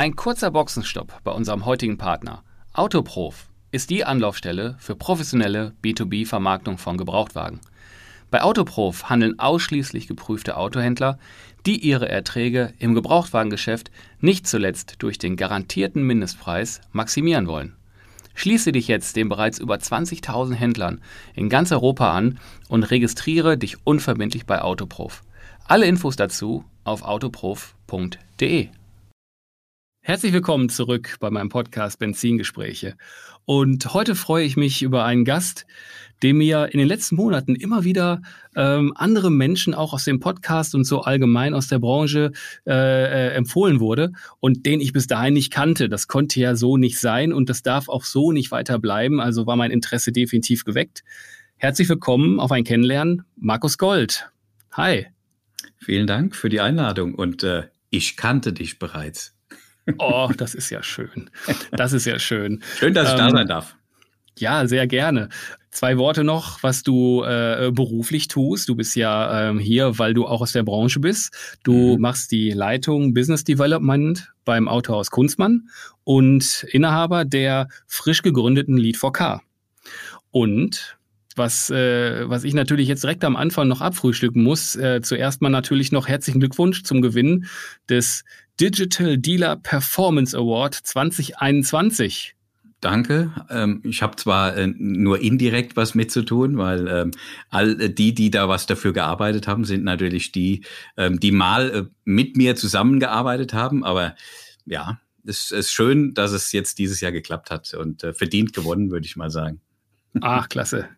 Ein kurzer Boxenstopp bei unserem heutigen Partner. Autoprof ist die Anlaufstelle für professionelle B2B-Vermarktung von Gebrauchtwagen. Bei Autoprof handeln ausschließlich geprüfte Autohändler, die ihre Erträge im Gebrauchtwagengeschäft nicht zuletzt durch den garantierten Mindestpreis maximieren wollen. Schließe dich jetzt den bereits über 20.000 Händlern in ganz Europa an und registriere dich unverbindlich bei Autoprof. Alle Infos dazu auf autoprof.de. Herzlich willkommen zurück bei meinem Podcast Benzingespräche. Und heute freue ich mich über einen Gast, dem mir in den letzten Monaten immer wieder ähm, andere Menschen auch aus dem Podcast und so allgemein aus der Branche äh, äh, empfohlen wurde und den ich bis dahin nicht kannte. Das konnte ja so nicht sein und das darf auch so nicht weiter bleiben. Also war mein Interesse definitiv geweckt. Herzlich willkommen auf ein Kennenlernen, Markus Gold. Hi. Vielen Dank für die Einladung und äh, ich kannte dich bereits. Oh, das ist ja schön. Das ist ja schön. Schön, dass ich ähm, da sein darf. Ja, sehr gerne. Zwei Worte noch, was du äh, beruflich tust. Du bist ja ähm, hier, weil du auch aus der Branche bist. Du mhm. machst die Leitung Business Development beim Autohaus Kunstmann und Inhaber der frisch gegründeten Lead 4K. Und was, äh, was ich natürlich jetzt direkt am Anfang noch abfrühstücken muss, äh, zuerst mal natürlich noch herzlichen Glückwunsch zum Gewinn des Digital Dealer Performance Award 2021. Danke. Ähm, ich habe zwar äh, nur indirekt was mitzutun, weil ähm, all die, die da was dafür gearbeitet haben, sind natürlich die, ähm, die mal äh, mit mir zusammengearbeitet haben. Aber ja, es ist schön, dass es jetzt dieses Jahr geklappt hat und äh, verdient gewonnen, würde ich mal sagen. Ach, klasse.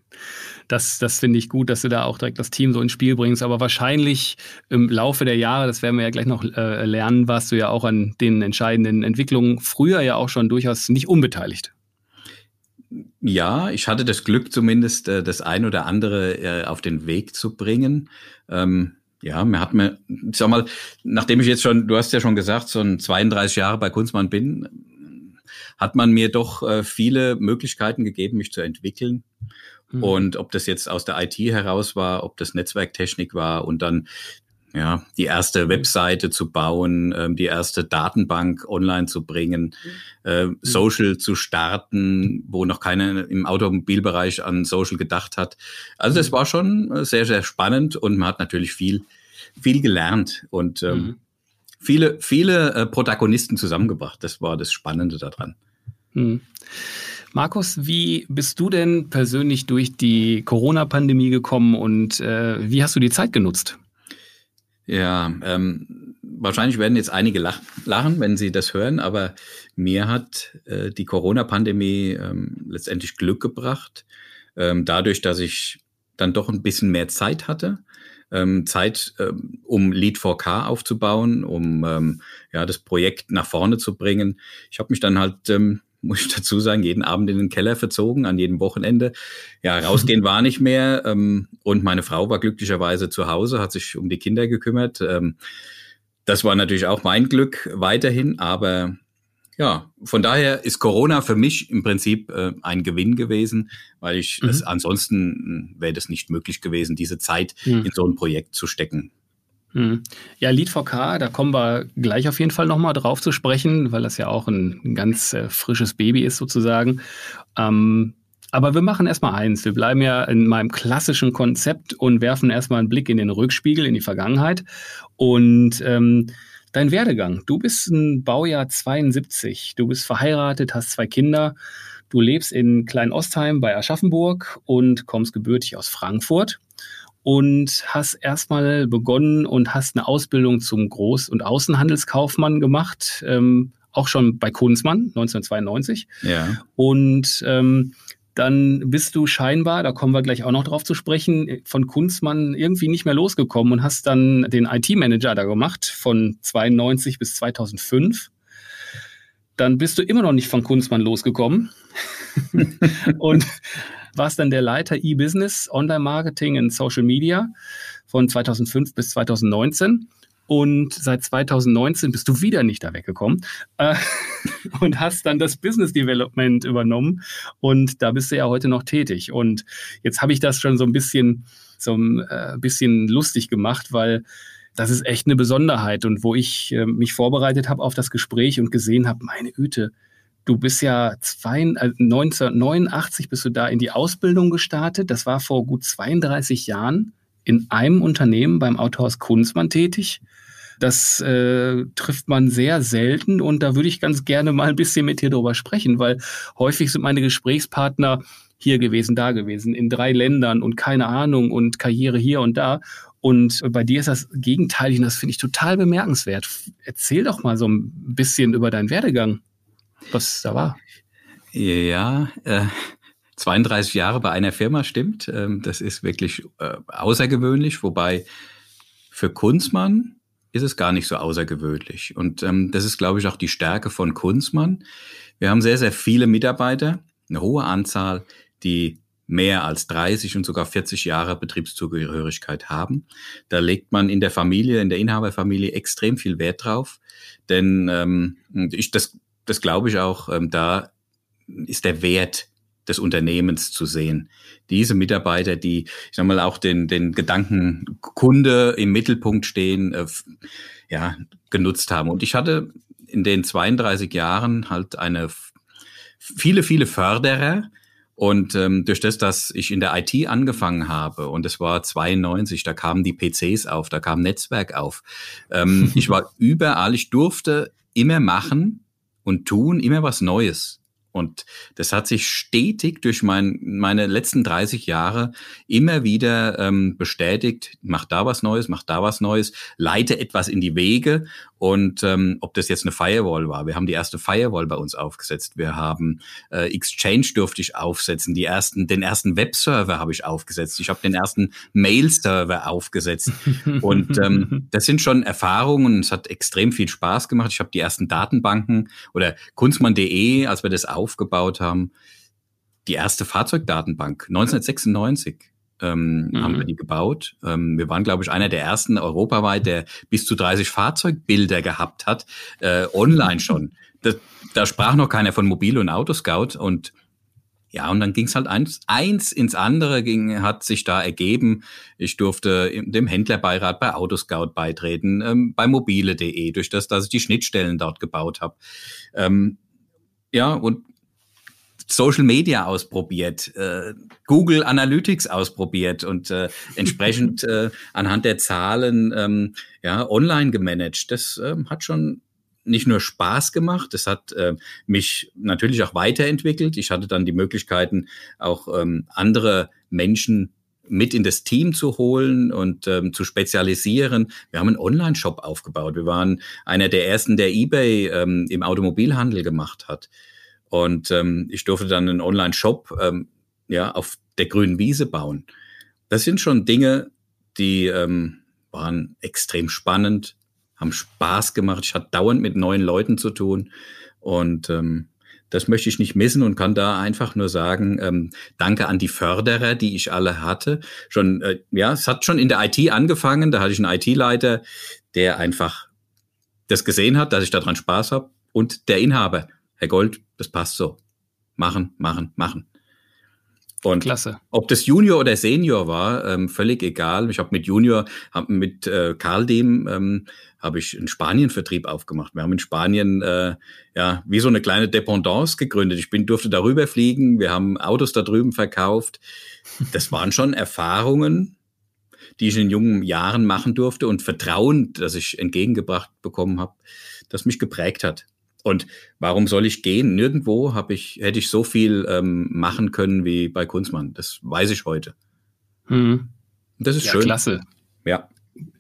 Das, das finde ich gut, dass du da auch direkt das Team so ins Spiel bringst. Aber wahrscheinlich im Laufe der Jahre, das werden wir ja gleich noch äh, lernen, warst du ja auch an den entscheidenden Entwicklungen früher ja auch schon durchaus nicht unbeteiligt. Ja, ich hatte das Glück, zumindest äh, das ein oder andere äh, auf den Weg zu bringen. Ähm, ja, mir hat mir, ich sag mal, nachdem ich jetzt schon, du hast ja schon gesagt, so ein 32 Jahre bei Kunstmann bin, hat man mir doch äh, viele Möglichkeiten gegeben, mich zu entwickeln. Mhm. Und ob das jetzt aus der IT heraus war, ob das Netzwerktechnik war und dann ja, die erste Webseite zu bauen, ähm, die erste Datenbank online zu bringen, äh, Social zu starten, wo noch keiner im Automobilbereich an Social gedacht hat. Also das war schon äh, sehr, sehr spannend und man hat natürlich viel, viel gelernt und ähm, mhm. viele, viele äh, Protagonisten zusammengebracht. Das war das Spannende daran. Mhm. Markus, wie bist du denn persönlich durch die Corona-Pandemie gekommen und äh, wie hast du die Zeit genutzt? Ja, ähm, wahrscheinlich werden jetzt einige lachen, wenn sie das hören, aber mir hat äh, die Corona-Pandemie ähm, letztendlich Glück gebracht, ähm, dadurch, dass ich dann doch ein bisschen mehr Zeit hatte. Ähm, Zeit, ähm, um Lead 4K aufzubauen, um ähm, ja das Projekt nach vorne zu bringen. Ich habe mich dann halt ähm, muss ich dazu sagen, jeden Abend in den Keller verzogen, an jedem Wochenende. Ja, rausgehen war nicht mehr. Ähm, und meine Frau war glücklicherweise zu Hause, hat sich um die Kinder gekümmert. Ähm, das war natürlich auch mein Glück weiterhin, aber ja, von daher ist Corona für mich im Prinzip äh, ein Gewinn gewesen, weil ich mhm. es ansonsten wäre das nicht möglich gewesen, diese Zeit mhm. in so ein Projekt zu stecken. Hm. Ja, Lead 4K, da kommen wir gleich auf jeden Fall nochmal drauf zu sprechen, weil das ja auch ein ganz äh, frisches Baby ist sozusagen. Ähm, aber wir machen erstmal eins. Wir bleiben ja in meinem klassischen Konzept und werfen erstmal einen Blick in den Rückspiegel, in die Vergangenheit. Und ähm, dein Werdegang. Du bist ein Baujahr 72. Du bist verheiratet, hast zwei Kinder. Du lebst in Klein-Ostheim bei Aschaffenburg und kommst gebürtig aus Frankfurt und hast erstmal begonnen und hast eine Ausbildung zum Groß- und Außenhandelskaufmann gemacht, ähm, auch schon bei Kunzmann 1992. Ja. Und ähm, dann bist du scheinbar, da kommen wir gleich auch noch drauf zu sprechen, von Kunstmann irgendwie nicht mehr losgekommen und hast dann den IT-Manager da gemacht von 92 bis 2005. dann bist du immer noch nicht von Kunstmann losgekommen und warst dann der Leiter E-Business, Online-Marketing und Social Media von 2005 bis 2019. Und seit 2019 bist du wieder nicht da weggekommen äh, und hast dann das Business Development übernommen. Und da bist du ja heute noch tätig. Und jetzt habe ich das schon so ein bisschen, so ein äh, bisschen lustig gemacht, weil das ist echt eine Besonderheit. Und wo ich äh, mich vorbereitet habe auf das Gespräch und gesehen habe, meine Güte, du bist ja zwei, äh, 1989 bist du da in die Ausbildung gestartet. Das war vor gut 32 Jahren in einem Unternehmen beim Autohaus Kunstmann tätig. Das äh, trifft man sehr selten und da würde ich ganz gerne mal ein bisschen mit dir drüber sprechen, weil häufig sind meine Gesprächspartner hier gewesen, da gewesen, in drei Ländern und keine Ahnung und Karriere hier und da. Und bei dir ist das gegenteilig und das finde ich total bemerkenswert. Erzähl doch mal so ein bisschen über deinen Werdegang, was da war. Ja, äh, 32 Jahre bei einer Firma stimmt. Ähm, das ist wirklich äh, außergewöhnlich, wobei für Kunstmann ist es gar nicht so außergewöhnlich. Und ähm, das ist, glaube ich, auch die Stärke von Kunstmann. Wir haben sehr, sehr viele Mitarbeiter, eine hohe Anzahl, die mehr als 30 und sogar 40 Jahre Betriebszugehörigkeit haben. Da legt man in der Familie, in der Inhaberfamilie extrem viel Wert drauf. Denn ähm, ich, das, das glaube ich auch, ähm, da ist der Wert des Unternehmens zu sehen. Diese Mitarbeiter, die, ich sag mal, auch den, den Gedanken Kunde im Mittelpunkt stehen, äh, ja, genutzt haben. Und ich hatte in den 32 Jahren halt eine viele, viele Förderer. Und ähm, durch das, dass ich in der IT angefangen habe, und es war 92, da kamen die PCs auf, da kam Netzwerk auf. Ähm, ich war überall, ich durfte immer machen und tun, immer was Neues. Und das hat sich stetig durch mein, meine letzten 30 Jahre immer wieder ähm, bestätigt. Mach da was Neues, mach da was Neues, leite etwas in die Wege. Und ähm, ob das jetzt eine Firewall war, wir haben die erste Firewall bei uns aufgesetzt. Wir haben äh, Exchange durfte ich aufsetzen. Die ersten, den ersten Webserver habe ich aufgesetzt. Ich habe den ersten Mail-Server aufgesetzt. Und ähm, das sind schon Erfahrungen. Es hat extrem viel Spaß gemacht. Ich habe die ersten Datenbanken oder kunstmann.de, als wir das aufgebaut haben, die erste Fahrzeugdatenbank 1996 ähm, mhm. haben wir die gebaut. Ähm, wir waren, glaube ich, einer der ersten europaweit, der bis zu 30 Fahrzeugbilder gehabt hat, äh, online schon. Das, da sprach noch keiner von Mobil- und Autoscout und ja, und dann ging es halt eins, eins ins andere, ging, hat sich da ergeben. Ich durfte dem Händlerbeirat bei Autoscout beitreten, ähm, bei mobile.de, durch das, dass ich die Schnittstellen dort gebaut habe. Ähm, ja, und Social Media ausprobiert, äh, Google Analytics ausprobiert und äh, entsprechend äh, anhand der Zahlen ähm, ja, online gemanagt. Das äh, hat schon nicht nur Spaß gemacht, es hat äh, mich natürlich auch weiterentwickelt. Ich hatte dann die Möglichkeiten, auch ähm, andere Menschen mit in das Team zu holen und ähm, zu spezialisieren. Wir haben einen Online-Shop aufgebaut. Wir waren einer der ersten, der eBay ähm, im Automobilhandel gemacht hat. Und ähm, ich durfte dann einen Online-Shop ähm, ja, auf der grünen Wiese bauen. Das sind schon Dinge, die ähm, waren extrem spannend, haben Spaß gemacht. Ich hatte dauernd mit neuen Leuten zu tun. Und ähm, das möchte ich nicht missen und kann da einfach nur sagen, ähm, danke an die Förderer, die ich alle hatte. Schon, äh, ja, es hat schon in der IT angefangen. Da hatte ich einen IT-Leiter, der einfach das gesehen hat, dass ich daran Spaß habe. Und der Inhaber, Herr Gold, das passt so. Machen, machen, machen. Und Klasse. ob das Junior oder Senior war, ähm, völlig egal. Ich habe mit Junior, hab mit äh, Karl dem, ähm, habe ich einen Spanien-Vertrieb aufgemacht. Wir haben in Spanien äh, ja wie so eine kleine Dependance gegründet. Ich bin durfte darüber fliegen. Wir haben Autos da drüben verkauft. Das waren schon Erfahrungen, die ich in jungen Jahren machen durfte und Vertrauen, das ich entgegengebracht bekommen habe, das mich geprägt hat. Und warum soll ich gehen? Nirgendwo habe ich, hätte ich so viel ähm, machen können wie bei Kunzmann. Das weiß ich heute. Hm. Das ist ja, schön. Klasse. Ja.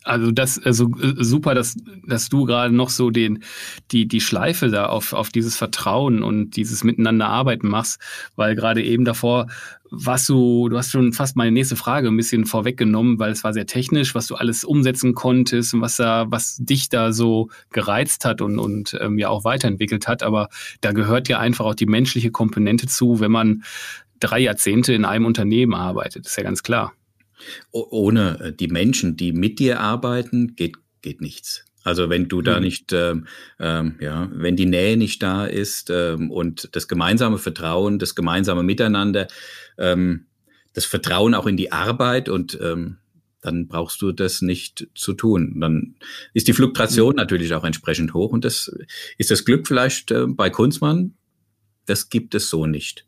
Also das also äh, super, dass, dass du gerade noch so den, die, die Schleife da auf, auf dieses Vertrauen und dieses Miteinander arbeiten machst, weil gerade eben davor was du, du hast schon fast meine nächste Frage ein bisschen vorweggenommen, weil es war sehr technisch, was du alles umsetzen konntest und was da, was dich da so gereizt hat und, und ähm, ja auch weiterentwickelt hat. Aber da gehört ja einfach auch die menschliche Komponente zu, wenn man drei Jahrzehnte in einem Unternehmen arbeitet, ist ja ganz klar. Ohne äh, die Menschen, die mit dir arbeiten, geht, geht nichts. Also wenn du da mhm. nicht, ähm, ähm, ja, wenn die Nähe nicht da ist ähm, und das gemeinsame Vertrauen, das gemeinsame Miteinander, ähm, das Vertrauen auch in die Arbeit und ähm, dann brauchst du das nicht zu tun. Dann ist die Fluktuation mhm. natürlich auch entsprechend hoch und das ist das Glück vielleicht äh, bei Kunzmann. Das gibt es so nicht.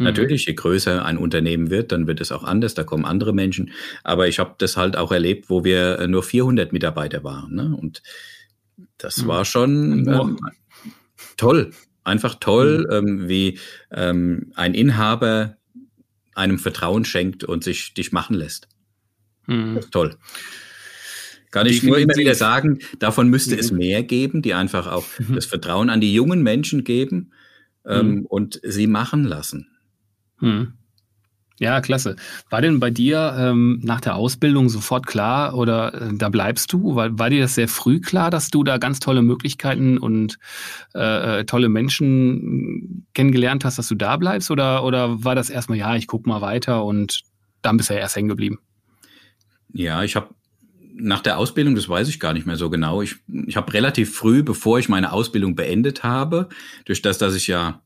Mhm. Natürlich, je größer ein Unternehmen wird, dann wird es auch anders, da kommen andere Menschen. Aber ich habe das halt auch erlebt, wo wir nur 400 Mitarbeiter waren. Ne? Und das mhm. war schon ähm, toll, einfach toll, mhm. ähm, wie ähm, ein Inhaber einem Vertrauen schenkt und sich dich machen lässt. Mhm. toll. Kann ich nur immer wieder sagen, davon müsste es mhm. mehr geben, die einfach auch mhm. das Vertrauen an die jungen Menschen geben ähm, mhm. und sie machen lassen. Hm. Ja, klasse. War denn bei dir ähm, nach der Ausbildung sofort klar oder äh, da bleibst du? War, war dir das sehr früh klar, dass du da ganz tolle Möglichkeiten und äh, äh tolle Menschen kennengelernt hast, dass du da bleibst? Oder, oder war das erstmal, ja, ich guck mal weiter und dann bist du ja erst hängen geblieben? Ja, ich habe nach der Ausbildung, das weiß ich gar nicht mehr so genau. Ich, ich habe relativ früh, bevor ich meine Ausbildung beendet habe, durch das, dass ich ja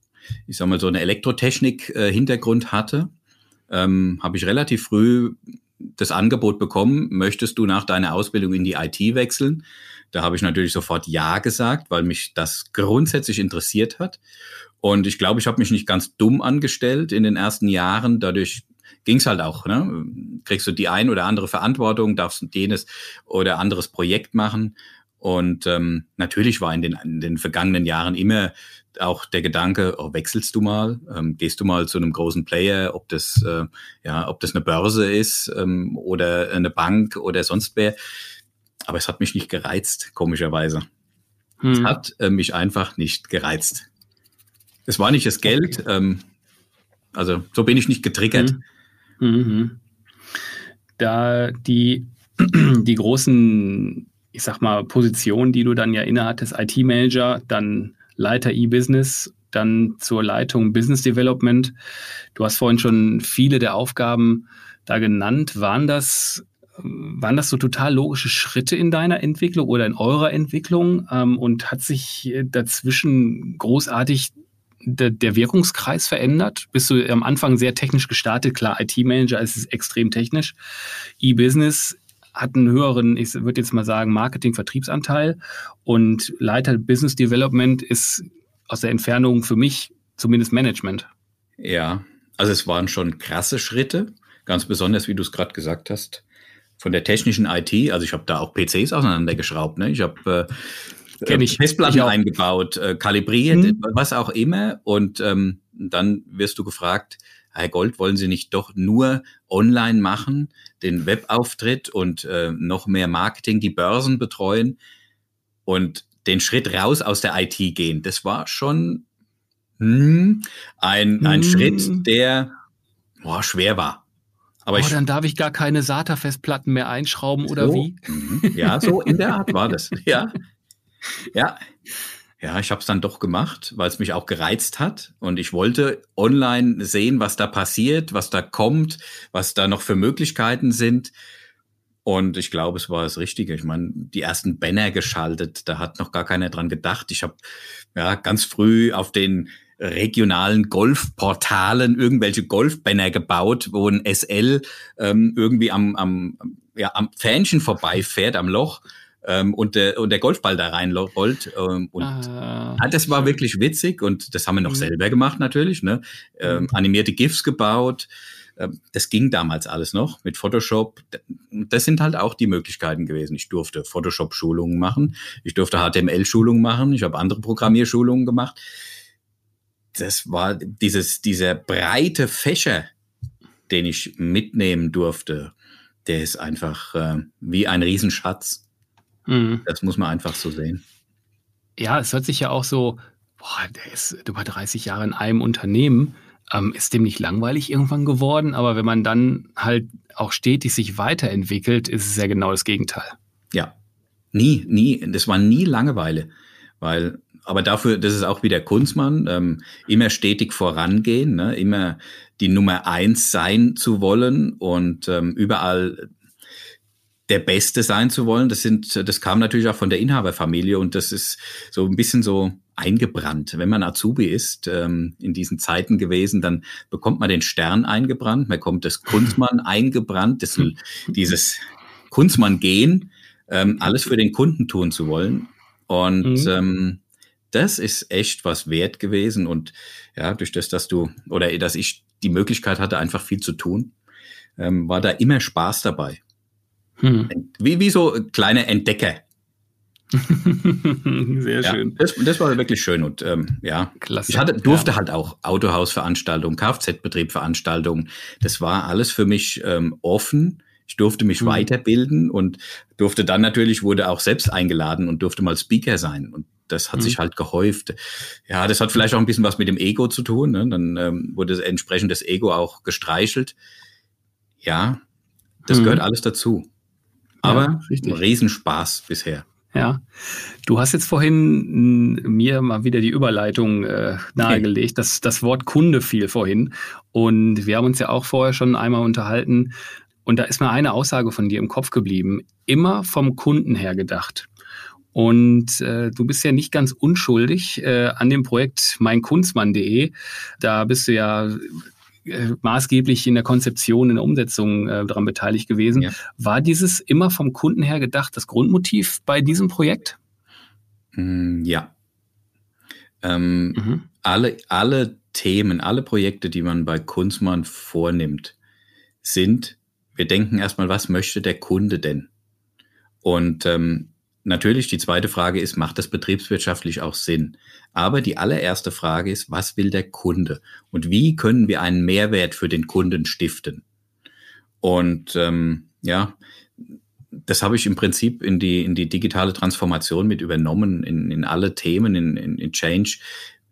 ich sag mal, so eine Elektrotechnik-Hintergrund hatte, ähm, habe ich relativ früh das Angebot bekommen, möchtest du nach deiner Ausbildung in die IT wechseln? Da habe ich natürlich sofort Ja gesagt, weil mich das grundsätzlich interessiert hat. Und ich glaube, ich habe mich nicht ganz dumm angestellt in den ersten Jahren. Dadurch ging es halt auch. Ne? Kriegst du die ein oder andere Verantwortung, darfst jenes oder anderes Projekt machen. Und ähm, natürlich war in den, in den vergangenen Jahren immer auch der Gedanke, oh, wechselst du mal, ähm, gehst du mal zu einem großen Player, ob das äh, ja, ob das eine Börse ist ähm, oder eine Bank oder sonst wer. Aber es hat mich nicht gereizt, komischerweise. Hm. Es hat äh, mich einfach nicht gereizt. Es war nicht das Geld. Ähm, also so bin ich nicht getriggert. Hm. Mhm. Da die die großen, ich sag mal, Positionen, die du dann ja innehattest, IT-Manager, dann Leiter E-Business, dann zur Leitung Business Development. Du hast vorhin schon viele der Aufgaben da genannt. Waren das, waren das so total logische Schritte in deiner Entwicklung oder in eurer Entwicklung? Ähm, und hat sich dazwischen großartig der, der Wirkungskreis verändert? Bist du am Anfang sehr technisch gestartet? Klar, IT-Manager ist extrem technisch. E-Business hat einen höheren, ich würde jetzt mal sagen, Marketing-Vertriebsanteil und Leiter Business Development ist aus der Entfernung für mich zumindest Management. Ja, also es waren schon krasse Schritte, ganz besonders, wie du es gerade gesagt hast, von der technischen IT. Also ich habe da auch PCs auseinandergeschraubt. Ne? Ich habe äh, ich. Festplatten ich eingebaut, äh, kalibriert, hm. was auch immer. Und ähm, dann wirst du gefragt, Herr Gold, wollen Sie nicht doch nur online machen, den Webauftritt und äh, noch mehr Marketing, die Börsen betreuen und den Schritt raus aus der IT gehen? Das war schon hm, ein, ein hm. Schritt, der boah, schwer war. Aber oh, ich, dann darf ich gar keine SATA-Festplatten mehr einschrauben oder so, wie? Mhm. Ja, so in der Art war das. Ja, ja. Ja, ich habe es dann doch gemacht, weil es mich auch gereizt hat und ich wollte online sehen, was da passiert, was da kommt, was da noch für Möglichkeiten sind. Und ich glaube, es war das Richtige. Ich meine, die ersten Banner geschaltet, da hat noch gar keiner dran gedacht. Ich habe ja ganz früh auf den regionalen Golfportalen irgendwelche Golfbanner gebaut, wo ein SL ähm, irgendwie am, am, ja, am Fähnchen vorbeifährt, am Loch ähm, und, der, und der Golfball da reinrollt. Ähm, und ah, ah, das war wirklich witzig und das haben wir noch mhm. selber gemacht natürlich. Ne? Ähm, mhm. animierte GIFs gebaut. Ähm, das ging damals alles noch mit Photoshop. Das sind halt auch die Möglichkeiten gewesen. Ich durfte Photoshop-Schulungen machen, ich durfte HTML-Schulungen machen, ich habe andere Programmierschulungen gemacht. Das war dieses, dieser breite Fächer, den ich mitnehmen durfte der ist einfach äh, wie ein Riesenschatz. Mhm. Das muss man einfach so sehen. Ja, es hört sich ja auch so, boah, der ist über 30 Jahre in einem Unternehmen. Ähm, ist dem nicht langweilig irgendwann geworden? Aber wenn man dann halt auch stetig sich weiterentwickelt, ist es ja genau das Gegenteil. Ja, nie, nie. Das war nie Langeweile, weil aber dafür, das ist auch wie der Kunstmann, ähm, immer stetig vorangehen, ne? immer die Nummer eins sein zu wollen und ähm, überall der Beste sein zu wollen. Das sind, das kam natürlich auch von der Inhaberfamilie und das ist so ein bisschen so eingebrannt. Wenn man Azubi ist, ähm, in diesen Zeiten gewesen, dann bekommt man den Stern eingebrannt, man bekommt das Kunstmann eingebrannt, das, dieses Kunstmann-Gehen, ähm, alles für den Kunden tun zu wollen. Und mhm. ähm, das ist echt was wert gewesen. Und ja, durch das, dass du oder dass ich die Möglichkeit hatte, einfach viel zu tun, ähm, war da immer Spaß dabei. Hm. Wie, wie so kleine Entdecker. Sehr ja, schön. Das, das, war wirklich schön und ähm, ja, Klasse. ich hatte, durfte ja. halt auch Autohausveranstaltungen, Kfz-Betriebveranstaltungen. Das war alles für mich ähm, offen. Ich durfte mich mhm. weiterbilden und durfte dann natürlich, wurde auch selbst eingeladen und durfte mal Speaker sein. Und das hat mhm. sich halt gehäuft. Ja, das hat vielleicht auch ein bisschen was mit dem Ego zu tun. Ne? Dann ähm, wurde entsprechend das Ego auch gestreichelt. Ja, das mhm. gehört alles dazu. Aber ja, Riesenspaß bisher. Ja, du hast jetzt vorhin mir mal wieder die Überleitung äh, nahegelegt. Das, das Wort Kunde fiel vorhin. Und wir haben uns ja auch vorher schon einmal unterhalten. Und da ist mir eine Aussage von dir im Kopf geblieben. Immer vom Kunden her gedacht. Und äh, du bist ja nicht ganz unschuldig äh, an dem Projekt meinkunstmann.de. Da bist du ja äh, maßgeblich in der Konzeption, in der Umsetzung äh, daran beteiligt gewesen. Ja. War dieses immer vom Kunden her gedacht das Grundmotiv bei diesem Projekt? Mm, ja. Ähm, mhm. alle, alle Themen, alle Projekte, die man bei Kunstmann vornimmt, sind, wir denken erstmal, was möchte der Kunde denn? Und ähm, Natürlich, die zweite Frage ist, macht das betriebswirtschaftlich auch Sinn? Aber die allererste Frage ist, was will der Kunde? Und wie können wir einen Mehrwert für den Kunden stiften? Und ähm, ja, das habe ich im Prinzip in die, in die digitale Transformation mit übernommen, in, in alle Themen, in, in, in Change,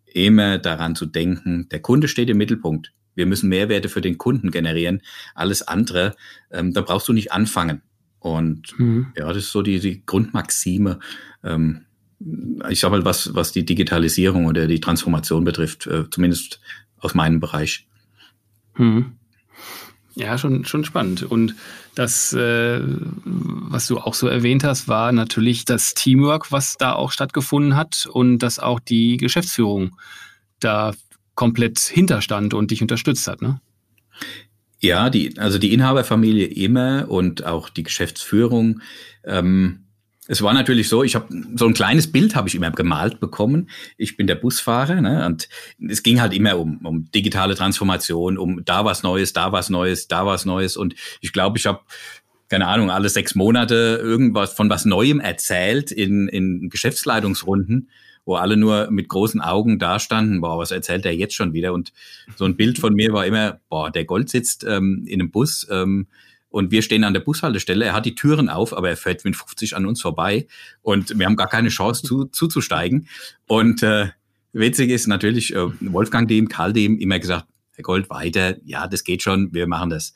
immer daran zu denken, der Kunde steht im Mittelpunkt. Wir müssen Mehrwerte für den Kunden generieren. Alles andere, ähm, da brauchst du nicht anfangen. Und mhm. ja, das ist so die, die Grundmaxime. Ähm, ich sag mal, was, was die Digitalisierung oder die Transformation betrifft, äh, zumindest aus meinem Bereich. Mhm. Ja, schon, schon spannend. Und das, äh, was du auch so erwähnt hast, war natürlich das Teamwork, was da auch stattgefunden hat und dass auch die Geschäftsführung da komplett hinterstand und dich unterstützt hat, ne? Ja, die, also die Inhaberfamilie immer und auch die Geschäftsführung. Ähm, es war natürlich so, ich habe so ein kleines Bild habe ich immer gemalt bekommen. Ich bin der Busfahrer ne, und es ging halt immer um, um digitale Transformation, um da was Neues, da was Neues, da was Neues und ich glaube, ich habe keine Ahnung, alle sechs Monate irgendwas von was Neuem erzählt in, in Geschäftsleitungsrunden wo alle nur mit großen Augen dastanden, boah, was erzählt er jetzt schon wieder? Und so ein Bild von mir war immer, boah, der Gold sitzt ähm, in einem Bus ähm, und wir stehen an der Bushaltestelle. Er hat die Türen auf, aber er fährt mit 50 an uns vorbei und wir haben gar keine Chance zu, zuzusteigen. Und äh, witzig ist natürlich, äh, Wolfgang dem, Karl dem immer gesagt, Herr Gold, weiter, ja, das geht schon, wir machen das.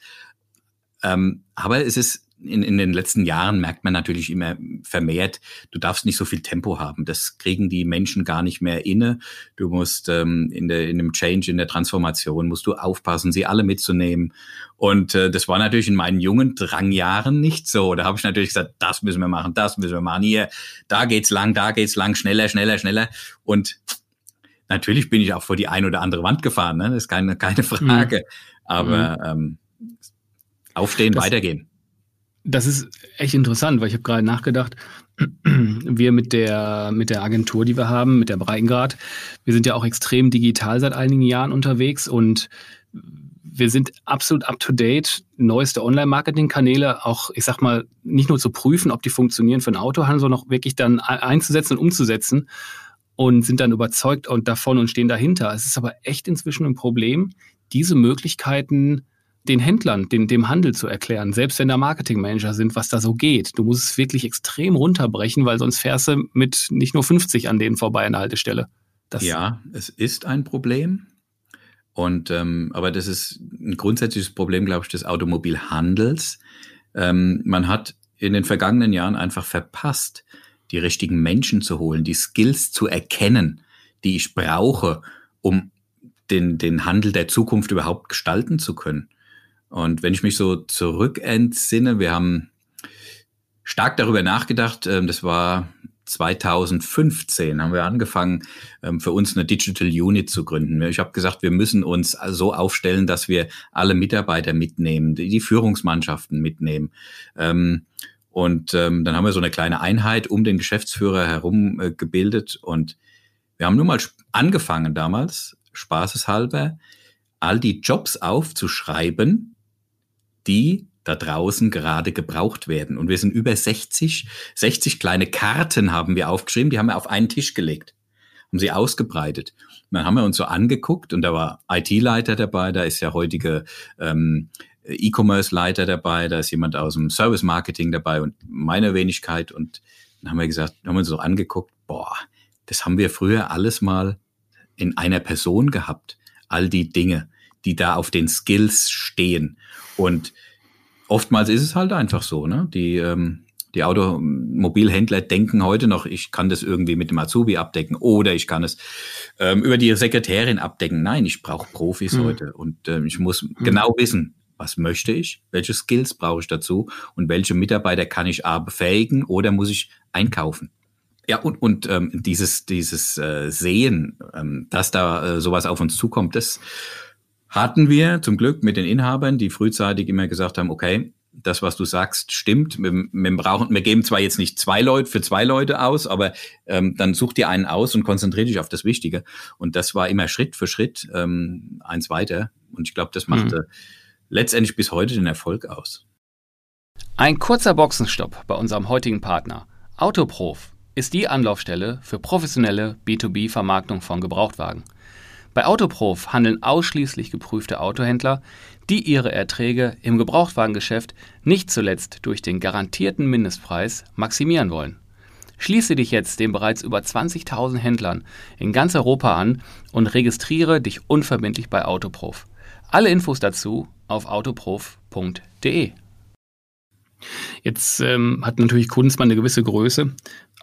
Ähm, aber es ist in, in den letzten Jahren merkt man natürlich immer vermehrt, du darfst nicht so viel Tempo haben. Das kriegen die Menschen gar nicht mehr inne. Du musst ähm, in, der, in dem Change, in der Transformation, musst du aufpassen, sie alle mitzunehmen. Und äh, das war natürlich in meinen jungen Drangjahren nicht so. Da habe ich natürlich gesagt, das müssen wir machen, das müssen wir machen. Hier, da geht's lang, da geht's lang, schneller, schneller, schneller. Und natürlich bin ich auch vor die ein oder andere Wand gefahren, ne? das ist keine, keine Frage. Mhm. Aber ähm, aufstehen, das, weitergehen. Das ist echt interessant, weil ich habe gerade nachgedacht, wir mit der, mit der Agentur, die wir haben, mit der Breitengrad, wir sind ja auch extrem digital seit einigen Jahren unterwegs und wir sind absolut up to date, neueste Online-Marketing-Kanäle auch, ich sag mal, nicht nur zu prüfen, ob die funktionieren für einen Autohandel, sondern auch wirklich dann einzusetzen und umzusetzen und sind dann überzeugt und davon und stehen dahinter. Es ist aber echt inzwischen ein Problem, diese Möglichkeiten den Händlern, den, dem Handel zu erklären, selbst wenn da Marketingmanager sind, was da so geht. Du musst es wirklich extrem runterbrechen, weil sonst fährst du mit nicht nur 50 an denen vorbei an der Haltestelle. Das ja, es ist ein Problem. Und ähm, aber das ist ein grundsätzliches Problem, glaube ich, des Automobilhandels. Ähm, man hat in den vergangenen Jahren einfach verpasst, die richtigen Menschen zu holen, die Skills zu erkennen, die ich brauche, um den, den Handel der Zukunft überhaupt gestalten zu können. Und wenn ich mich so zurückentsinne, wir haben stark darüber nachgedacht, ähm, das war 2015 haben wir angefangen, ähm, für uns eine Digital Unit zu gründen. Ich habe gesagt, wir müssen uns so aufstellen, dass wir alle Mitarbeiter mitnehmen, die Führungsmannschaften mitnehmen. Ähm, und dann haben wir so eine kleine Einheit um den Geschäftsführer herum äh, gebildet. Und wir haben nur mal angefangen damals, spaßeshalber, all die Jobs aufzuschreiben, die da draußen gerade gebraucht werden. Und wir sind über 60, 60 kleine Karten haben wir aufgeschrieben, die haben wir auf einen Tisch gelegt, haben sie ausgebreitet. Und dann haben wir uns so angeguckt und da war IT-Leiter dabei, da ist ja heutige ähm, E-Commerce-Leiter dabei, da ist jemand aus dem Service-Marketing dabei und meine Wenigkeit. Und dann haben wir gesagt, haben wir uns so angeguckt, boah, das haben wir früher alles mal in einer Person gehabt. All die Dinge, die da auf den Skills stehen. Und oftmals ist es halt einfach so, ne? Die, ähm, die Automobilhändler denken heute noch, ich kann das irgendwie mit dem Azubi abdecken oder ich kann es ähm, über die Sekretärin abdecken. Nein, ich brauche Profis mhm. heute und äh, ich muss mhm. genau wissen, was möchte ich, welche Skills brauche ich dazu und welche Mitarbeiter kann ich A befähigen oder muss ich einkaufen. Ja, und, und ähm, dieses, dieses äh, Sehen, ähm, dass da äh, sowas auf uns zukommt, das hatten wir zum Glück mit den Inhabern, die frühzeitig immer gesagt haben, okay, das, was du sagst, stimmt. Wir, wir, brauchen, wir geben zwar jetzt nicht zwei Leute für zwei Leute aus, aber ähm, dann such dir einen aus und konzentriere dich auf das Wichtige. Und das war immer Schritt für Schritt ähm, eins weiter. Und ich glaube, das machte mhm. letztendlich bis heute den Erfolg aus. Ein kurzer Boxenstopp bei unserem heutigen Partner. Autoprof ist die Anlaufstelle für professionelle B2B-Vermarktung von Gebrauchtwagen. Bei Autoprof handeln ausschließlich geprüfte Autohändler, die ihre Erträge im Gebrauchtwagengeschäft nicht zuletzt durch den garantierten Mindestpreis maximieren wollen. Schließe dich jetzt den bereits über 20.000 Händlern in ganz Europa an und registriere dich unverbindlich bei Autoprof. Alle Infos dazu auf autoprof.de. Jetzt ähm, hat natürlich Kunstmann eine gewisse Größe.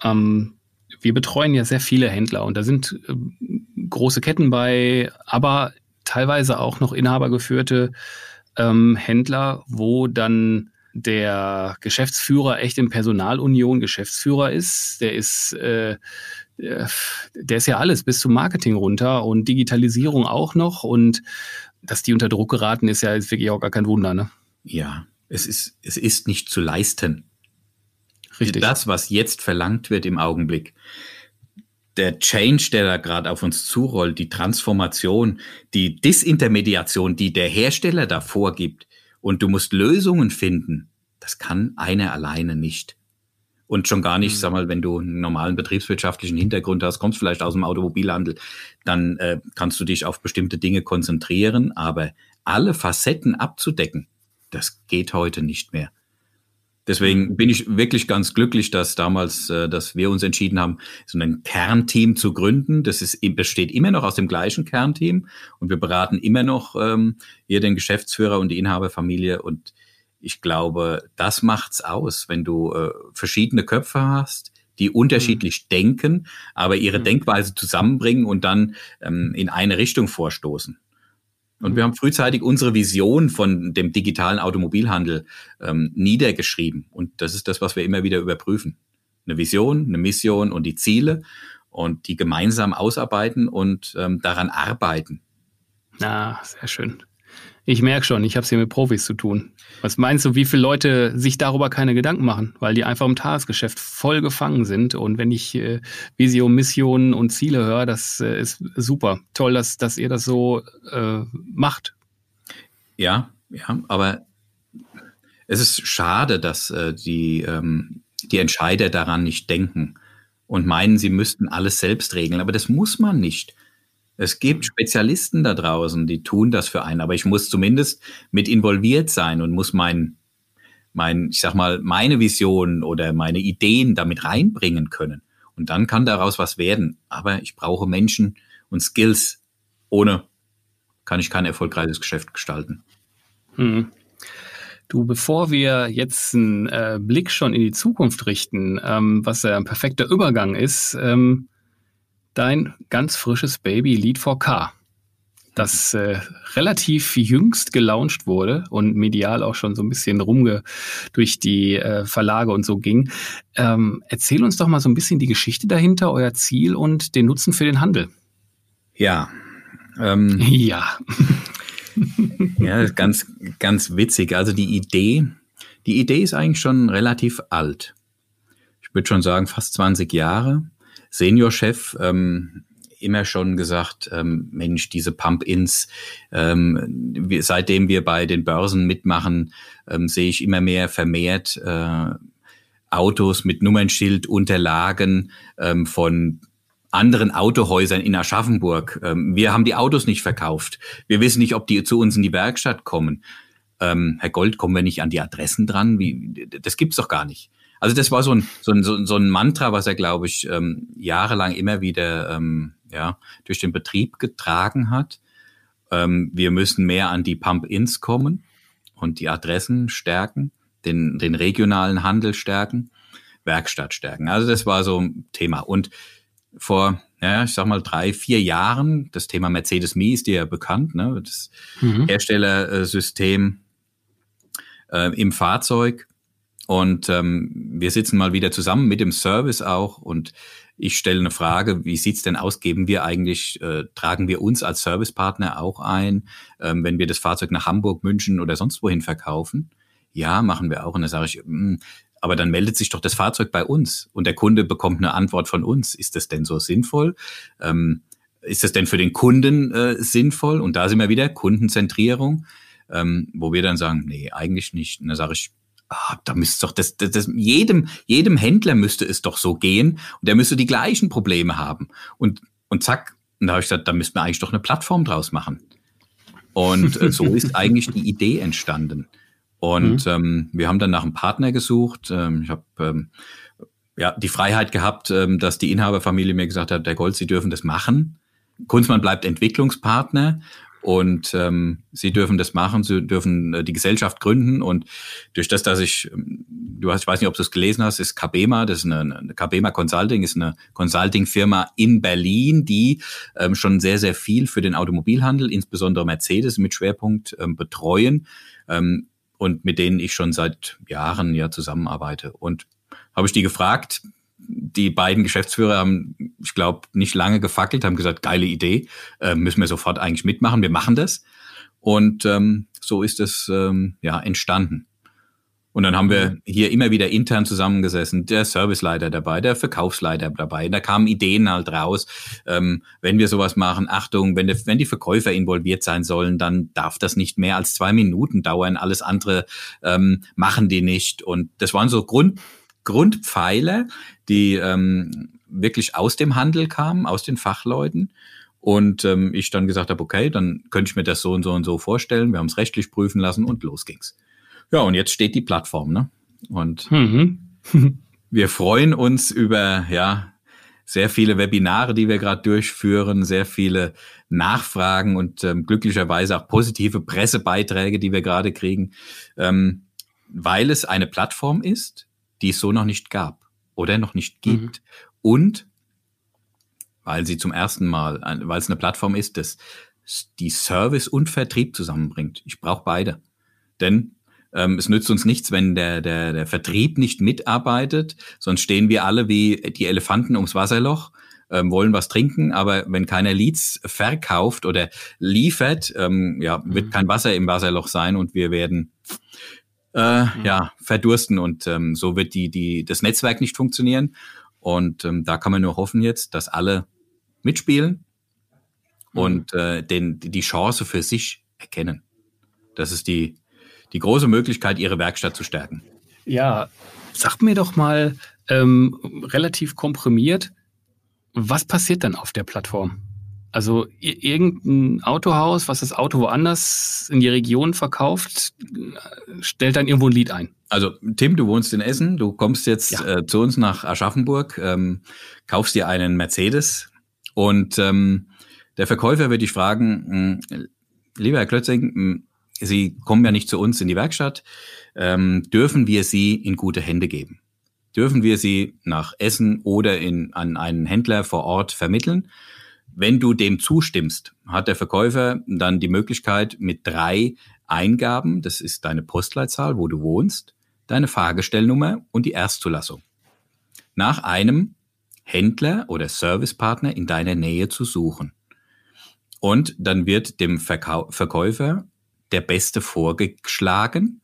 Ähm, wir betreuen ja sehr viele Händler und da sind äh, große Ketten bei, aber teilweise auch noch inhabergeführte ähm, Händler, wo dann der Geschäftsführer echt in Personalunion Geschäftsführer ist. Der ist, äh, der ist ja alles bis zum Marketing runter und Digitalisierung auch noch. Und dass die unter Druck geraten, ist ja jetzt wirklich auch gar kein Wunder. Ne? Ja, es ist, es ist nicht zu leisten. Richtig. Das, was jetzt verlangt wird im Augenblick, der Change, der da gerade auf uns zurollt, die Transformation, die Disintermediation, die der Hersteller da vorgibt, und du musst Lösungen finden, das kann einer alleine nicht. Und schon gar nicht, mhm. sag mal, wenn du einen normalen betriebswirtschaftlichen Hintergrund hast, kommst vielleicht aus dem Automobilhandel, dann äh, kannst du dich auf bestimmte Dinge konzentrieren, aber alle Facetten abzudecken, das geht heute nicht mehr. Deswegen mhm. bin ich wirklich ganz glücklich, dass damals, äh, dass wir uns entschieden haben, so ein Kernteam zu gründen. Das ist, besteht immer noch aus dem gleichen Kernteam und wir beraten immer noch ähm, hier den Geschäftsführer und die Inhaberfamilie und ich glaube, das macht's aus, wenn du äh, verschiedene Köpfe hast, die unterschiedlich mhm. denken, aber ihre mhm. Denkweise zusammenbringen und dann ähm, in eine Richtung vorstoßen. Und wir haben frühzeitig unsere Vision von dem digitalen Automobilhandel ähm, niedergeschrieben. Und das ist das, was wir immer wieder überprüfen. Eine Vision, eine Mission und die Ziele und die gemeinsam ausarbeiten und ähm, daran arbeiten. Na, sehr schön. Ich merke schon, ich habe es hier mit Profis zu tun. Was meinst du, wie viele Leute sich darüber keine Gedanken machen, weil die einfach im Tagesgeschäft voll gefangen sind? Und wenn ich äh, Vision, Missionen und Ziele höre, das äh, ist super. Toll, dass, dass ihr das so äh, macht. Ja, ja, aber es ist schade, dass äh, die, ähm, die Entscheider daran nicht denken und meinen, sie müssten alles selbst regeln. Aber das muss man nicht. Es gibt Spezialisten da draußen, die tun das für einen, aber ich muss zumindest mit involviert sein und muss mein, mein, ich sag mal, meine Vision oder meine Ideen damit reinbringen können. Und dann kann daraus was werden. Aber ich brauche Menschen und Skills. Ohne kann ich kein erfolgreiches Geschäft gestalten. Hm. Du, bevor wir jetzt einen äh, Blick schon in die Zukunft richten, ähm, was ja ein perfekter Übergang ist, ähm, dein ganz frisches Baby Lead 4K, das äh, relativ jüngst gelauncht wurde und medial auch schon so ein bisschen rumge durch die äh, Verlage und so ging. Ähm, erzähl uns doch mal so ein bisschen die Geschichte dahinter, euer Ziel und den Nutzen für den Handel. Ja. Ähm, ja. ja, ganz, ganz witzig. Also die Idee, die Idee ist eigentlich schon relativ alt. Ich würde schon sagen, fast 20 Jahre. Seniorchef, ähm, immer schon gesagt, ähm, Mensch, diese Pump-Ins, ähm, seitdem wir bei den Börsen mitmachen, ähm, sehe ich immer mehr vermehrt äh, Autos mit Nummernschild, Unterlagen ähm, von anderen Autohäusern in Aschaffenburg. Ähm, wir haben die Autos nicht verkauft. Wir wissen nicht, ob die zu uns in die Werkstatt kommen. Ähm, Herr Gold, kommen wir nicht an die Adressen dran? Wie, das gibt's doch gar nicht. Also das war so ein, so ein, so ein Mantra, was er, glaube ich, ähm, jahrelang immer wieder ähm, ja, durch den Betrieb getragen hat. Ähm, wir müssen mehr an die Pump-Ins kommen und die Adressen stärken, den, den regionalen Handel stärken, Werkstatt stärken. Also das war so ein Thema. Und vor, ja, ich sag mal, drei, vier Jahren, das Thema Mercedes-Me ist dir ja bekannt, ne? das mhm. Herstellersystem äh, im Fahrzeug und ähm, wir sitzen mal wieder zusammen mit dem Service auch und ich stelle eine Frage, wie sieht's denn aus? Geben wir eigentlich, äh, tragen wir uns als Servicepartner auch ein, ähm, wenn wir das Fahrzeug nach Hamburg, München oder sonst wohin verkaufen? Ja, machen wir auch. Und dann sage ich, mh, hm, aber dann meldet sich doch das Fahrzeug bei uns und der Kunde bekommt eine Antwort von uns. Ist das denn so sinnvoll? Ähm, ist das denn für den Kunden äh, sinnvoll? Und da sind wir wieder Kundenzentrierung, ähm, wo wir dann sagen, nee, eigentlich nicht. Und dann sage ich, ah, da müsste doch das, das, das, jedem, jedem Händler müsste es doch so gehen und der müsste die gleichen Probleme haben. Und, und zack, und da habe ich gesagt, da müssten wir eigentlich doch eine Plattform draus machen. Und äh, so ist eigentlich die Idee entstanden. Und mhm. ähm, wir haben dann nach einem Partner gesucht. Ähm, ich habe ähm, ja die Freiheit gehabt, ähm, dass die Inhaberfamilie mir gesagt hat, der Gold, Sie dürfen das machen. Kunstmann bleibt Entwicklungspartner und ähm, sie dürfen das machen, sie dürfen äh, die Gesellschaft gründen und durch das, dass ich, ähm, du hast, ich weiß nicht, ob du es gelesen hast, ist Kabema, das ist eine, eine Kabema Consulting, ist eine Consulting-Firma in Berlin, die ähm, schon sehr, sehr viel für den Automobilhandel, insbesondere Mercedes mit Schwerpunkt ähm, betreuen ähm, und mit denen ich schon seit Jahren ja zusammenarbeite. Und habe ich die gefragt, die beiden Geschäftsführer haben, ich glaube, nicht lange gefackelt, haben gesagt, geile Idee, äh, müssen wir sofort eigentlich mitmachen, wir machen das. Und ähm, so ist es ähm, ja entstanden. Und dann haben wir hier immer wieder intern zusammengesessen, der Serviceleiter dabei, der Verkaufsleiter dabei. Da kamen Ideen halt raus. Ähm, wenn wir sowas machen, Achtung, wenn, die, wenn die Verkäufer involviert sein sollen, dann darf das nicht mehr als zwei Minuten dauern. Alles andere ähm, machen die nicht. Und das waren so Grund, Grundpfeiler, die ähm, wirklich aus dem Handel kamen, aus den Fachleuten. Und ähm, ich dann gesagt habe, okay, dann könnte ich mir das so und so und so vorstellen. Wir haben es rechtlich prüfen lassen und los ging's. Ja, und jetzt steht die Plattform, ne? Und mhm. wir freuen uns über ja sehr viele Webinare, die wir gerade durchführen, sehr viele Nachfragen und ähm, glücklicherweise auch positive Pressebeiträge, die wir gerade kriegen, ähm, weil es eine Plattform ist, die es so noch nicht gab oder noch nicht mhm. gibt. Mhm. Und weil sie zum ersten Mal, weil es eine Plattform ist, das die Service und Vertrieb zusammenbringt. Ich brauche beide. Denn ähm, es nützt uns nichts, wenn der, der, der Vertrieb nicht mitarbeitet, sonst stehen wir alle wie die Elefanten ums Wasserloch, ähm, wollen was trinken, aber wenn keiner Leads verkauft oder liefert, ähm, ja, wird mhm. kein Wasser im Wasserloch sein und wir werden äh, mhm. ja, verdursten und ähm, so wird die, die, das Netzwerk nicht funktionieren. Und ähm, da kann man nur hoffen jetzt, dass alle mitspielen mhm. und äh, den, die Chance für sich erkennen. Das ist die, die große Möglichkeit, ihre Werkstatt zu stärken. Ja, sag mir doch mal ähm, relativ komprimiert, was passiert dann auf der Plattform? Also irgendein Autohaus, was das Auto woanders in die Region verkauft, stellt dann irgendwo ein Lied ein. Also Tim, du wohnst in Essen, du kommst jetzt ja. äh, zu uns nach Aschaffenburg, ähm, kaufst dir einen Mercedes und ähm, der Verkäufer wird dich fragen, hm, lieber Herr Klötzing, hm, Sie kommen ja nicht zu uns in die Werkstatt, ähm, dürfen wir Sie in gute Hände geben? Dürfen wir Sie nach Essen oder in, an einen Händler vor Ort vermitteln? Wenn du dem zustimmst, hat der Verkäufer dann die Möglichkeit mit drei Eingaben, das ist deine Postleitzahl, wo du wohnst, deine Fahrgestellnummer und die Erstzulassung, nach einem Händler oder Servicepartner in deiner Nähe zu suchen. Und dann wird dem Verkäufer der Beste vorgeschlagen.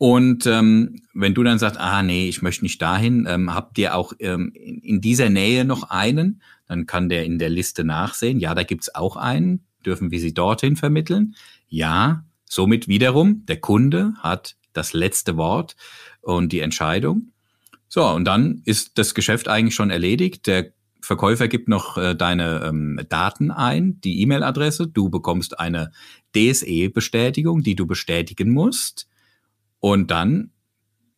Und ähm, wenn du dann sagst, ah nee, ich möchte nicht dahin, ähm, habt ihr auch ähm, in dieser Nähe noch einen, dann kann der in der Liste nachsehen, ja, da gibt's auch einen, dürfen wir sie dorthin vermitteln? Ja, somit wiederum, der Kunde hat das letzte Wort und die Entscheidung. So, und dann ist das Geschäft eigentlich schon erledigt. Der Verkäufer gibt noch äh, deine ähm, Daten ein, die E-Mail-Adresse. Du bekommst eine DSE-Bestätigung, die du bestätigen musst. Und dann,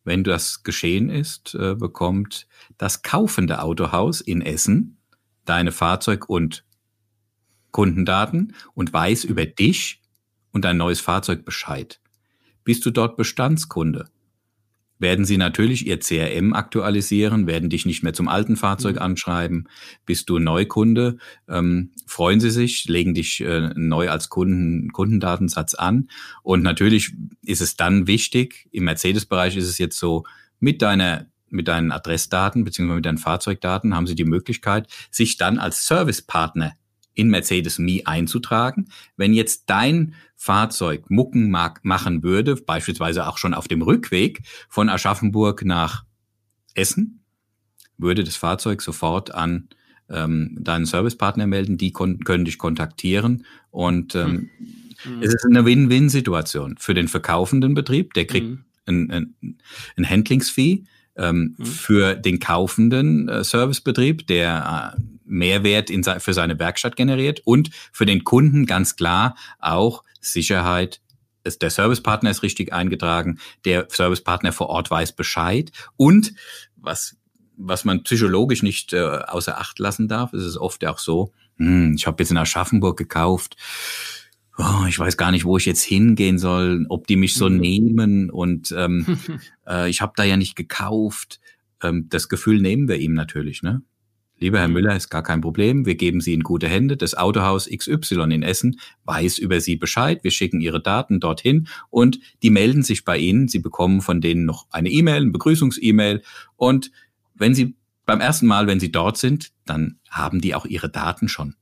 wenn das geschehen ist, äh, bekommt das kaufende Autohaus in Essen deine Fahrzeug- und Kundendaten und weiß über dich und dein neues Fahrzeug Bescheid. Bist du dort Bestandskunde? Werden sie natürlich ihr CRM aktualisieren, werden dich nicht mehr zum alten Fahrzeug mhm. anschreiben. Bist du Neukunde, ähm, freuen sie sich, legen dich äh, neu als Kunden, Kundendatensatz an. Und natürlich ist es dann wichtig, im Mercedes-Bereich ist es jetzt so, mit deiner mit deinen Adressdaten beziehungsweise mit deinen Fahrzeugdaten haben sie die Möglichkeit, sich dann als Servicepartner in Mercedes Me einzutragen. Wenn jetzt dein Fahrzeug Mucken machen würde, beispielsweise auch schon auf dem Rückweg von Aschaffenburg nach Essen, würde das Fahrzeug sofort an ähm, deinen Servicepartner melden, die können dich kontaktieren und ähm, mhm. es ist eine Win-Win-Situation für den verkaufenden Betrieb, der kriegt mhm. ein, ein, ein Handlingsfee, ähm, mhm. für den kaufenden äh, Servicebetrieb, der äh, Mehrwert in, für seine Werkstatt generiert und für den Kunden ganz klar auch Sicherheit. Ist, der Servicepartner ist richtig eingetragen, der Servicepartner vor Ort weiß Bescheid und was was man psychologisch nicht äh, außer Acht lassen darf, ist es oft auch so, hm, ich habe jetzt in Aschaffenburg gekauft, oh, ich weiß gar nicht, wo ich jetzt hingehen soll, ob die mich so mhm. nehmen und ähm, äh, ich habe da ja nicht gekauft. Ähm, das Gefühl nehmen wir ihm natürlich, ne? Lieber Herr mhm. Müller, ist gar kein Problem. Wir geben Sie in gute Hände. Das Autohaus XY in Essen weiß über Sie Bescheid. Wir schicken Ihre Daten dorthin und die melden sich bei Ihnen. Sie bekommen von denen noch eine E-Mail, eine Begrüßungs-E-Mail. Und wenn Sie beim ersten Mal, wenn Sie dort sind, dann haben die auch Ihre Daten schon.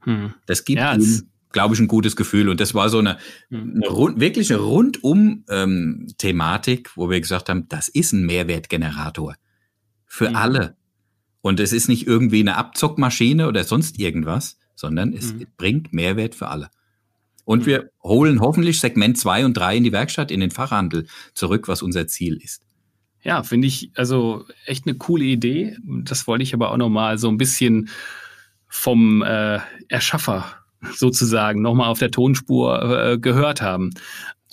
Hm. Das gibt ja, Ihnen, glaube ich, ein gutes Gefühl. Und das war so eine, hm. eine rund, wirklich eine rundum ähm, wo wir gesagt haben, das ist ein Mehrwertgenerator für hm. alle und es ist nicht irgendwie eine Abzockmaschine oder sonst irgendwas, sondern es mhm. bringt Mehrwert für alle. Und mhm. wir holen hoffentlich Segment zwei und drei in die Werkstatt, in den Fachhandel zurück, was unser Ziel ist. Ja, finde ich also echt eine coole Idee. Das wollte ich aber auch nochmal so ein bisschen vom äh, Erschaffer sozusagen nochmal auf der Tonspur äh, gehört haben.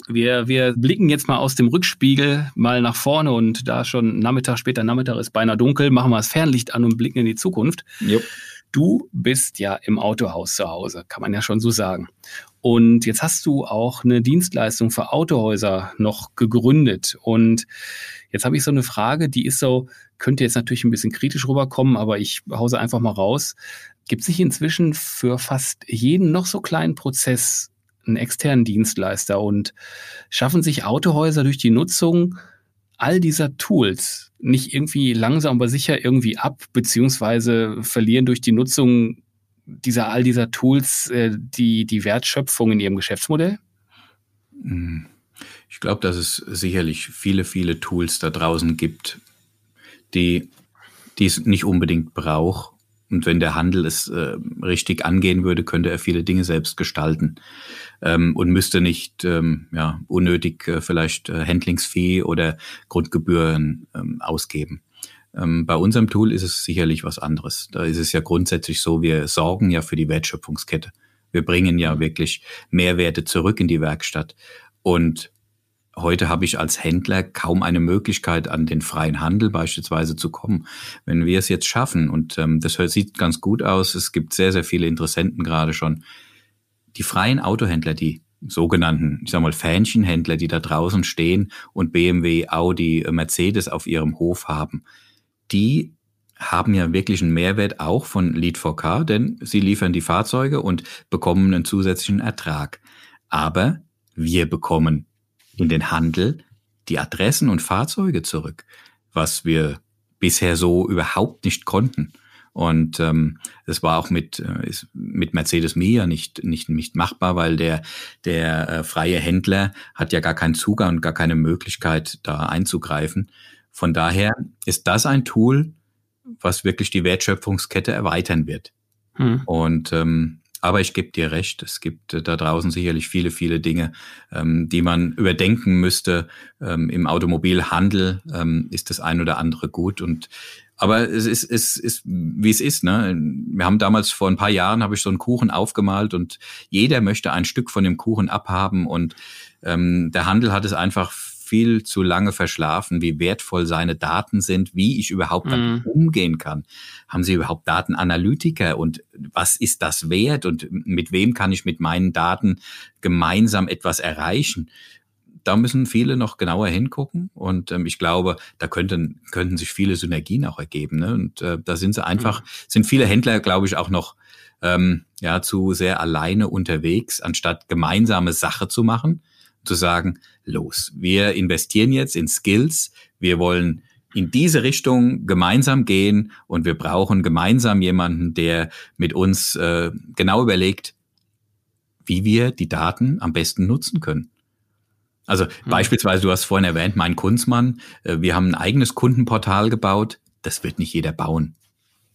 Wir, wir blicken jetzt mal aus dem Rückspiegel mal nach vorne und da schon Nachmittag, später Nachmittag ist beinahe dunkel, machen wir das Fernlicht an und blicken in die Zukunft. Jupp. Du bist ja im Autohaus zu Hause, kann man ja schon so sagen. Und jetzt hast du auch eine Dienstleistung für Autohäuser noch gegründet. Und jetzt habe ich so eine Frage, die ist so, könnte jetzt natürlich ein bisschen kritisch rüberkommen, aber ich hause einfach mal raus. Gibt es sich inzwischen für fast jeden noch so kleinen Prozess einen externen Dienstleister und schaffen sich Autohäuser durch die Nutzung all dieser Tools nicht irgendwie langsam aber sicher irgendwie ab, beziehungsweise verlieren durch die Nutzung dieser all dieser Tools äh, die, die Wertschöpfung in ihrem Geschäftsmodell? Hm. Ich glaube, dass es sicherlich viele, viele Tools da draußen gibt, die, die es nicht unbedingt braucht. Und wenn der Handel es äh, richtig angehen würde, könnte er viele Dinge selbst gestalten ähm, und müsste nicht ähm, ja, unnötig äh, vielleicht äh, Handlingsfee oder Grundgebühren ähm, ausgeben. Ähm, bei unserem Tool ist es sicherlich was anderes. Da ist es ja grundsätzlich so, wir sorgen ja für die Wertschöpfungskette. Wir bringen ja wirklich Mehrwerte zurück in die Werkstatt. Und heute habe ich als Händler kaum eine Möglichkeit, an den freien Handel beispielsweise zu kommen. Wenn wir es jetzt schaffen, und ähm, das sieht ganz gut aus, es gibt sehr, sehr viele Interessenten gerade schon, die freien Autohändler, die sogenannten, ich sag mal, Fähnchenhändler, die da draußen stehen und BMW, Audi, Mercedes auf ihrem Hof haben, die haben ja wirklich einen Mehrwert auch von Lead4Car, denn sie liefern die Fahrzeuge und bekommen einen zusätzlichen Ertrag. Aber wir bekommen in den Handel die Adressen und Fahrzeuge zurück, was wir bisher so überhaupt nicht konnten. Und ähm, das war auch mit, äh, ist mit Mercedes Mia nicht, nicht, nicht machbar, weil der, der äh, freie Händler hat ja gar keinen Zugang und gar keine Möglichkeit, da einzugreifen. Von daher ist das ein Tool, was wirklich die Wertschöpfungskette erweitern wird. Hm. Und ähm, aber ich gebe dir recht, es gibt äh, da draußen sicherlich viele, viele Dinge, ähm, die man überdenken müsste. Ähm, Im Automobilhandel ähm, ist das ein oder andere gut. Und aber es ist, es ist, wie es ist. Ne? Wir haben damals vor ein paar Jahren habe ich so einen Kuchen aufgemalt und jeder möchte ein Stück von dem Kuchen abhaben und ähm, der Handel hat es einfach viel zu lange verschlafen, wie wertvoll seine Daten sind, wie ich überhaupt mhm. damit umgehen kann. Haben Sie überhaupt Datenanalytiker und was ist das wert und mit wem kann ich mit meinen Daten gemeinsam etwas erreichen? da müssen viele noch genauer hingucken und ähm, ich glaube, da könnten, könnten sich viele Synergien auch ergeben. Ne? Und äh, da sind sie einfach, mhm. sind viele Händler, glaube ich, auch noch ähm, ja zu sehr alleine unterwegs, anstatt gemeinsame Sache zu machen zu sagen, los, wir investieren jetzt in Skills, wir wollen in diese Richtung gemeinsam gehen und wir brauchen gemeinsam jemanden, der mit uns äh, genau überlegt, wie wir die Daten am besten nutzen können. Also mhm. beispielsweise, du hast vorhin erwähnt, mein Kunstmann, äh, wir haben ein eigenes Kundenportal gebaut. Das wird nicht jeder bauen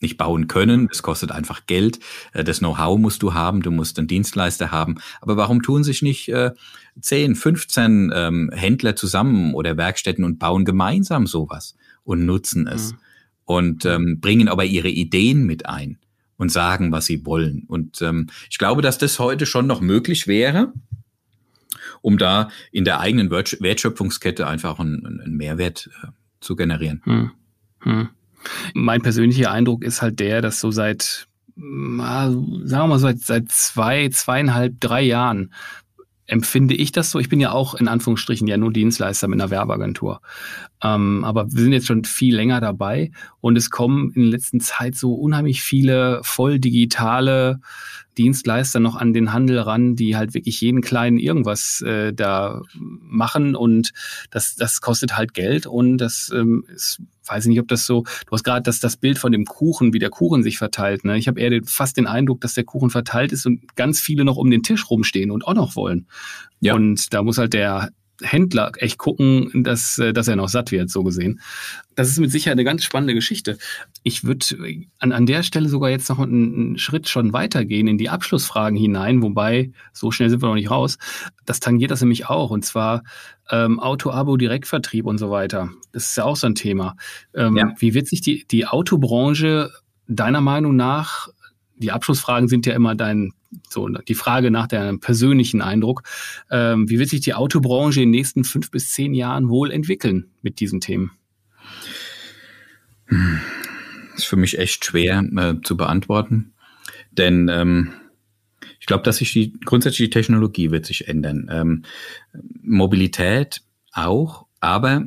nicht bauen können. Das kostet einfach Geld. Äh, das Know-how musst du haben. Du musst einen Dienstleister haben. Aber warum tun sich nicht äh, 10, 15 ähm, Händler zusammen oder Werkstätten und bauen gemeinsam sowas und nutzen es mhm. und ähm, bringen aber ihre Ideen mit ein und sagen, was sie wollen. Und ähm, ich glaube, dass das heute schon noch möglich wäre, um da in der eigenen Wertschöpfungskette einfach einen, einen Mehrwert äh, zu generieren. Mhm. Mhm. Mein persönlicher Eindruck ist halt der, dass so seit, sagen wir mal, seit, seit zwei, zweieinhalb, drei Jahren empfinde ich das so. Ich bin ja auch in Anführungsstrichen ja nur Dienstleister mit einer Werbeagentur. Ähm, aber wir sind jetzt schon viel länger dabei und es kommen in der letzten Zeit so unheimlich viele voll digitale Dienstleister noch an den Handel ran, die halt wirklich jeden kleinen irgendwas äh, da machen und das, das kostet halt Geld und das ähm, ist, weiß ich nicht, ob das so, du hast gerade das, das Bild von dem Kuchen, wie der Kuchen sich verteilt. Ne? Ich habe eher fast den Eindruck, dass der Kuchen verteilt ist und ganz viele noch um den Tisch rumstehen und auch noch wollen. Ja. Und da muss halt der Händler echt gucken, dass, äh, dass er noch satt wird, so gesehen. Das ist mit Sicherheit eine ganz spannende Geschichte. Ich würde an, an der Stelle sogar jetzt noch einen, einen Schritt schon weitergehen in die Abschlussfragen hinein, wobei so schnell sind wir noch nicht raus. Das tangiert das nämlich auch, und zwar ähm, Auto-Abo, Direktvertrieb und so weiter. Das ist ja auch so ein Thema. Ähm, ja. Wie wird sich die, die Autobranche deiner Meinung nach die Abschlussfragen sind ja immer dein, so die Frage nach deinem persönlichen Eindruck. Ähm, wie wird sich die Autobranche in den nächsten fünf bis zehn Jahren wohl entwickeln mit diesen Themen? Hm. Ist für mich echt schwer äh, zu beantworten, denn ähm, ich glaube, dass sich die grundsätzlich die Technologie wird sich ändern. Ähm, Mobilität auch, aber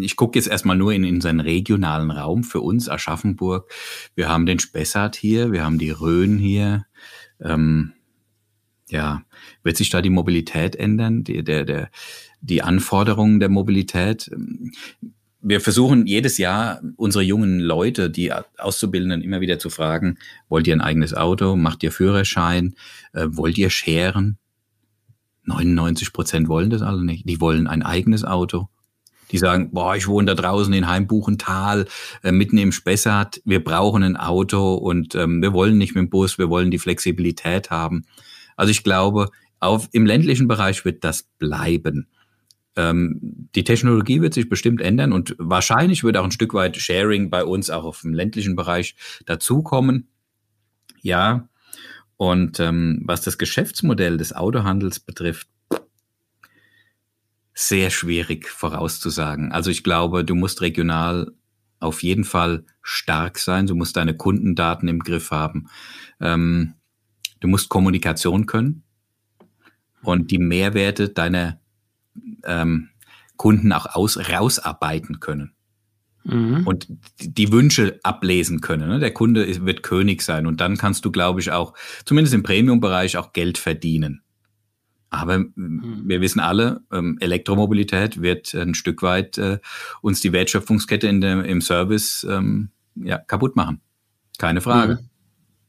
ich gucke jetzt erstmal nur in, unseren regionalen Raum für uns, Aschaffenburg. Wir haben den Spessart hier, wir haben die Rhön hier. Ähm, ja, wird sich da die Mobilität ändern, die, der, der, die Anforderungen der Mobilität? Wir versuchen jedes Jahr unsere jungen Leute, die Auszubildenden, immer wieder zu fragen, wollt ihr ein eigenes Auto? Macht ihr Führerschein? Äh, wollt ihr scheren? 99 Prozent wollen das alle nicht. Die wollen ein eigenes Auto die sagen, boah, ich wohne da draußen in Heimbuchental, äh, mitten im Spessart, wir brauchen ein Auto und ähm, wir wollen nicht mit dem Bus, wir wollen die Flexibilität haben. Also ich glaube, auf, im ländlichen Bereich wird das bleiben. ähm, die Technologie wird sich bestimmt ändern und wahrscheinlich wird auch ein Stück weit Sharing bei uns auch auf dem ländlichen Bereich dazukommen. Ja, und ähm, was das Geschäftsmodell des Autohandels betrifft, sehr schwierig vorauszusagen. Also ich glaube, du musst regional auf jeden Fall stark sein. Du musst deine Kundendaten im Griff haben. Ähm, du musst Kommunikation können und die Mehrwerte deiner ähm, Kunden auch aus, rausarbeiten können. Mhm. Und die Wünsche ablesen können. Ne? Der Kunde wird König sein und dann kannst du, glaube ich, auch, zumindest im Premium-Bereich, auch Geld verdienen. Aber mhm. wir wissen alle, ähm, Elektromobilität wird ein Stück weit äh, uns die Wertschöpfungskette in der, im Service ähm, ja, kaputt machen. Keine Frage. Mhm.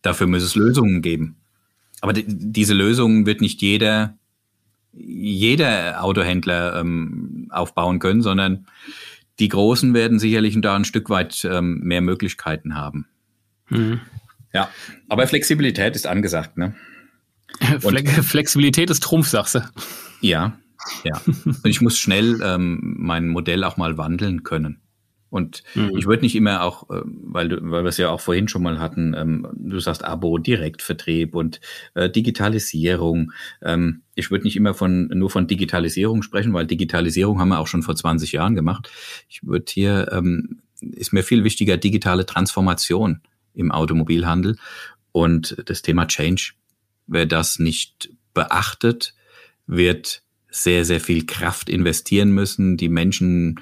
Dafür muss es Lösungen geben. Aber die, diese Lösungen wird nicht jeder, jeder Autohändler ähm, aufbauen können, sondern die Großen werden sicherlich da ein Stück weit ähm, mehr Möglichkeiten haben. Mhm. Ja, aber Flexibilität ist angesagt, ne? Flexibilität ist Trumpf, sagst du. Ja, ja. Und ich muss schnell ähm, mein Modell auch mal wandeln können. Und mhm. ich würde nicht immer auch, äh, weil, du, weil wir es ja auch vorhin schon mal hatten, ähm, du sagst Abo, Direktvertrieb und äh, Digitalisierung. Ähm, ich würde nicht immer von nur von Digitalisierung sprechen, weil Digitalisierung haben wir auch schon vor 20 Jahren gemacht. Ich würde hier, ähm, ist mir viel wichtiger digitale Transformation im Automobilhandel und das Thema Change. Wer das nicht beachtet, wird sehr, sehr viel Kraft investieren müssen. Die Menschen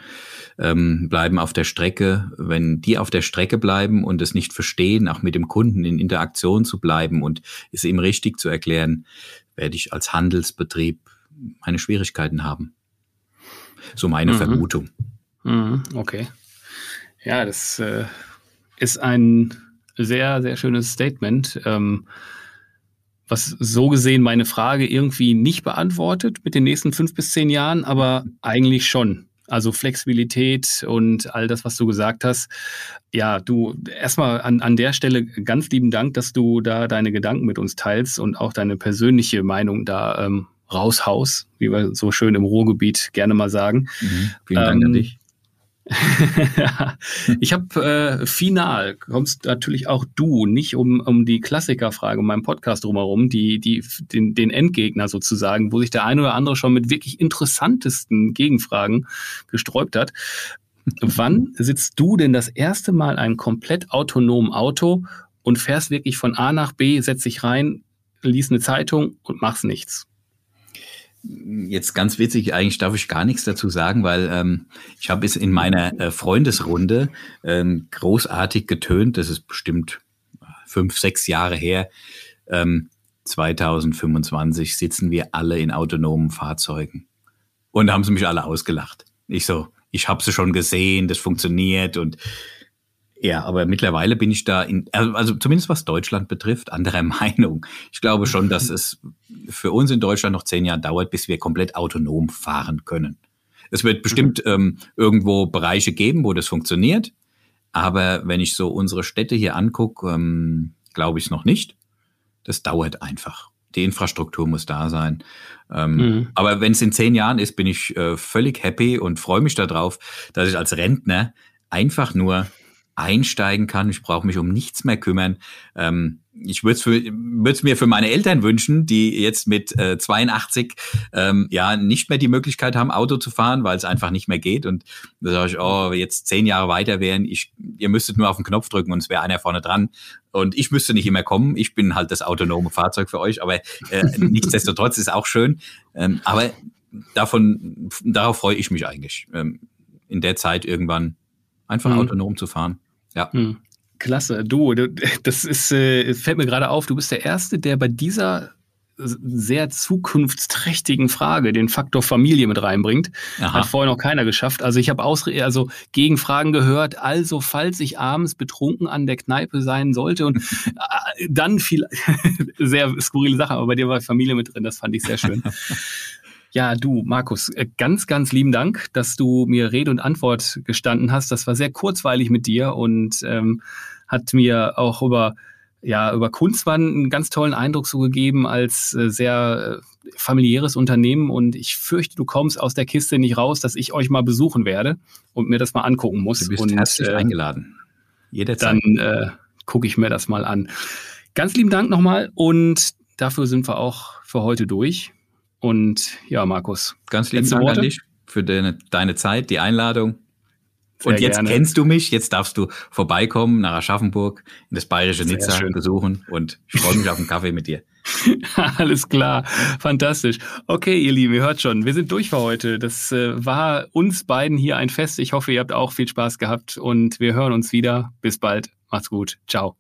ähm, bleiben auf der Strecke. Wenn die auf der Strecke bleiben und es nicht verstehen, auch mit dem Kunden in Interaktion zu bleiben und es ihm richtig zu erklären, werde ich als Handelsbetrieb meine Schwierigkeiten haben. So meine mhm. Vermutung. Mhm, okay. Ja, das äh, ist ein sehr, sehr schönes Statement. Ähm, was so gesehen meine Frage irgendwie nicht beantwortet mit den nächsten fünf bis zehn Jahren, aber eigentlich schon. Also Flexibilität und all das, was du gesagt hast. Ja, du erstmal an, an der Stelle ganz lieben Dank, dass du da deine Gedanken mit uns teilst und auch deine persönliche Meinung da ähm, raushaust, wie wir so schön im Ruhrgebiet gerne mal sagen. Mhm, vielen Dank ähm, an dich. ich habe äh, final, kommst natürlich auch du nicht um, um die Klassikerfrage in meinem Podcast drumherum, die, die, den, den Endgegner sozusagen, wo sich der eine oder andere schon mit wirklich interessantesten Gegenfragen gesträubt hat. Wann sitzt du denn das erste Mal ein komplett autonomen Auto und fährst wirklich von A nach B, setzt dich rein, liest eine Zeitung und machst nichts? Jetzt ganz witzig, eigentlich darf ich gar nichts dazu sagen, weil ähm, ich habe es in meiner äh, Freundesrunde ähm, großartig getönt, das ist bestimmt fünf, sechs Jahre her. Ähm, 2025 sitzen wir alle in autonomen Fahrzeugen. Und da haben sie mich alle ausgelacht. Ich so, ich habe sie schon gesehen, das funktioniert und ja, aber mittlerweile bin ich da in, also, also zumindest was Deutschland betrifft, anderer Meinung. Ich glaube schon, dass es für uns in Deutschland noch zehn Jahre dauert, bis wir komplett autonom fahren können. Es wird bestimmt mhm. ähm, irgendwo Bereiche geben, wo das funktioniert. Aber wenn ich so unsere Städte hier angucke, ähm, glaube ich es noch nicht. Das dauert einfach. Die Infrastruktur muss da sein. Ähm, mhm. Aber wenn es in zehn Jahren ist, bin ich äh, völlig happy und freue mich darauf, dass ich als Rentner einfach nur einsteigen kann. Ich brauche mich um nichts mehr kümmern. Ähm, ich würde es mir für meine Eltern wünschen, die jetzt mit äh, 82 ähm, ja nicht mehr die Möglichkeit haben, Auto zu fahren, weil es einfach nicht mehr geht. Und da sage ich, oh, jetzt zehn Jahre weiter wären, ich, ihr müsstet nur auf den Knopf drücken und es wäre einer vorne dran. Und ich müsste nicht immer kommen. Ich bin halt das autonome Fahrzeug für euch, aber äh, nichtsdestotrotz ist auch schön. Ähm, aber davon, darauf freue ich mich eigentlich, ähm, in der Zeit irgendwann einfach mhm. autonom zu fahren. Ja. Hm. Klasse. Du, das ist, äh, fällt mir gerade auf, du bist der Erste, der bei dieser sehr zukunftsträchtigen Frage den Faktor Familie mit reinbringt. Aha. Hat vorher noch keiner geschafft. Also ich habe also Gegenfragen gehört. Also falls ich abends betrunken an der Kneipe sein sollte und äh, dann viel sehr skurrile Sache, aber bei dir war Familie mit drin. Das fand ich sehr schön. Ja, du, Markus, äh, ganz, ganz lieben Dank, dass du mir Rede und Antwort gestanden hast. Das war sehr kurzweilig mit dir und ähm, hat mir auch über ja, über Kunstmann einen ganz tollen Eindruck so gegeben als äh, sehr familiäres Unternehmen und ich fürchte, du kommst aus der Kiste nicht raus, dass ich euch mal besuchen werde und mir das mal angucken muss. Du bist und, herzlich äh, eingeladen. Jederzeit. Dann äh, gucke ich mir das mal an. Ganz lieben Dank nochmal und dafür sind wir auch für heute durch. Und ja, Markus. Ganz lieben Dank Worte? an dich für deine, deine Zeit, die Einladung. Sehr und jetzt gerne. kennst du mich, jetzt darfst du vorbeikommen nach Aschaffenburg in das bayerische Sehr Nizza schön. besuchen und ich freue mich auf einen Kaffee mit dir. Alles klar, fantastisch. Okay, ihr Lieben, ihr hört schon, wir sind durch für heute. Das äh, war uns beiden hier ein Fest. Ich hoffe, ihr habt auch viel Spaß gehabt und wir hören uns wieder. Bis bald. Macht's gut. Ciao.